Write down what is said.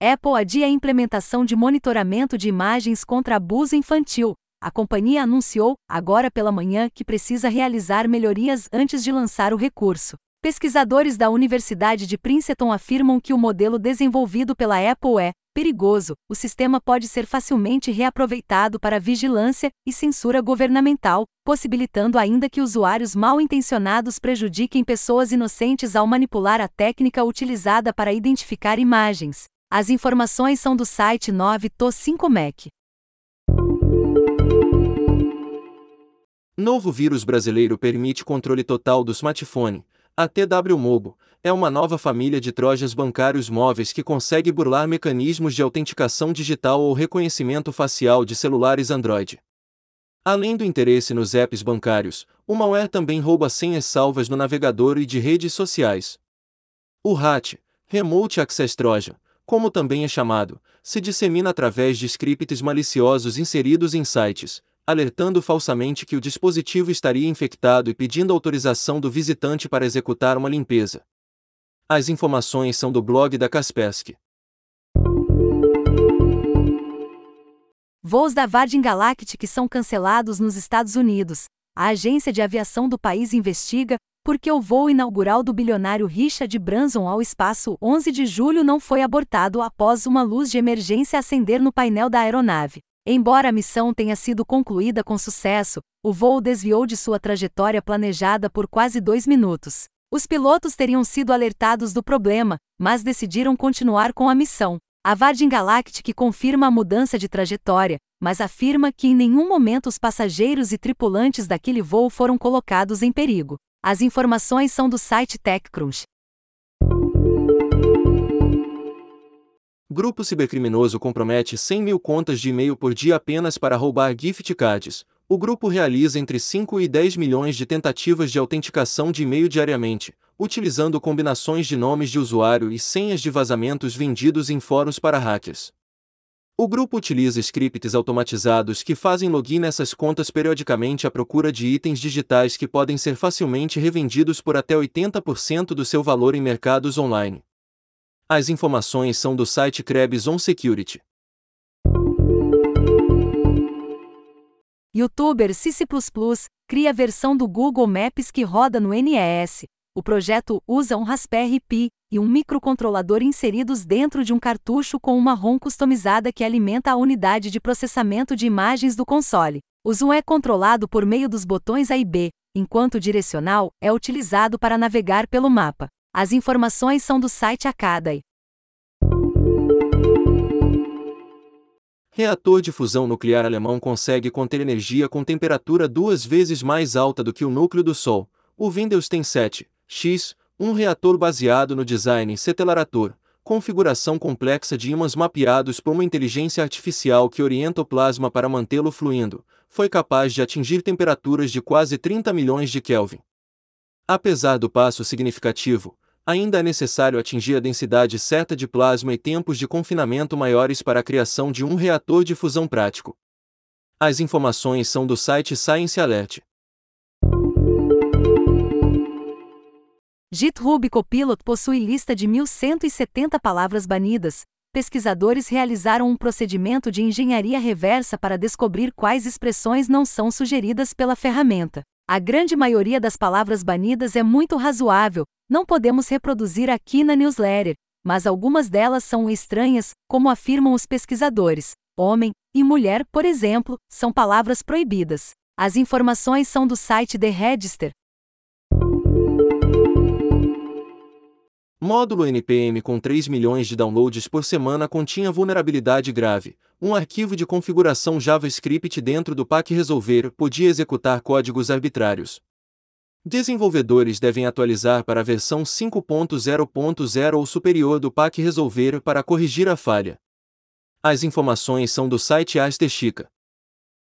Apple adia a implementação de monitoramento de imagens contra abuso infantil. A companhia anunciou, agora pela manhã, que precisa realizar melhorias antes de lançar o recurso. Pesquisadores da Universidade de Princeton afirmam que o modelo desenvolvido pela Apple é perigoso. O sistema pode ser facilmente reaproveitado para vigilância e censura governamental, possibilitando ainda que usuários mal intencionados prejudiquem pessoas inocentes ao manipular a técnica utilizada para identificar imagens. As informações são do site 9to5mac. Novo vírus brasileiro permite controle total do smartphone. A TW Mobo é uma nova família de trojas bancários móveis que consegue burlar mecanismos de autenticação digital ou reconhecimento facial de celulares Android. Além do interesse nos apps bancários, o malware também rouba senhas salvas no navegador e de redes sociais. O RAT, Remote Access Trojan, como também é chamado, se dissemina através de scripts maliciosos inseridos em sites, alertando falsamente que o dispositivo estaria infectado e pedindo autorização do visitante para executar uma limpeza. As informações são do blog da Kaspersky. Voos da Virgin Galactic são cancelados nos Estados Unidos. A agência de aviação do país investiga por que o voo inaugural do bilionário Richard Branson ao espaço 11 de julho não foi abortado após uma luz de emergência acender no painel da aeronave. Embora a missão tenha sido concluída com sucesso, o voo desviou de sua trajetória planejada por quase dois minutos. Os pilotos teriam sido alertados do problema, mas decidiram continuar com a missão. A Virgin Galactic confirma a mudança de trajetória, mas afirma que em nenhum momento os passageiros e tripulantes daquele voo foram colocados em perigo. As informações são do site TechCrunch. Grupo cibercriminoso compromete 100 mil contas de e-mail por dia apenas para roubar gift cards. O grupo realiza entre 5 e 10 milhões de tentativas de autenticação de e-mail diariamente, utilizando combinações de nomes de usuário e senhas de vazamentos vendidos em fóruns para hackers. O grupo utiliza scripts automatizados que fazem login nessas contas periodicamente à procura de itens digitais que podem ser facilmente revendidos por até 80% do seu valor em mercados online. As informações são do site Krebs On Security. Youtuber Cici cria a versão do Google Maps que roda no NES. O projeto usa um Raspberry Pi e um microcontrolador inseridos dentro de um cartucho com uma ROM customizada que alimenta a unidade de processamento de imagens do console. O zoom é controlado por meio dos botões A e B, enquanto o direcional é utilizado para navegar pelo mapa. As informações são do site Acadai. Reator de fusão nuclear alemão consegue conter energia com temperatura duas vezes mais alta do que o núcleo do Sol. O Windows tem 7, X, um reator baseado no design Cetelarator, configuração complexa de ímãs mapeados por uma inteligência artificial que orienta o plasma para mantê-lo fluindo, foi capaz de atingir temperaturas de quase 30 milhões de Kelvin. Apesar do passo significativo, ainda é necessário atingir a densidade certa de plasma e tempos de confinamento maiores para a criação de um reator de fusão prático. As informações são do site Science Alert. GitHub Copilot possui lista de 1170 palavras banidas. Pesquisadores realizaram um procedimento de engenharia reversa para descobrir quais expressões não são sugeridas pela ferramenta. A grande maioria das palavras banidas é muito razoável, não podemos reproduzir aqui na newsletter, mas algumas delas são estranhas, como afirmam os pesquisadores. Homem e mulher, por exemplo, são palavras proibidas. As informações são do site The Register. Módulo NPM com 3 milhões de downloads por semana continha vulnerabilidade grave, um arquivo de configuração JavaScript dentro do pack resolver podia executar códigos arbitrários. Desenvolvedores devem atualizar para a versão 5.0.0 ou superior do pack resolver para corrigir a falha. As informações são do site Chica.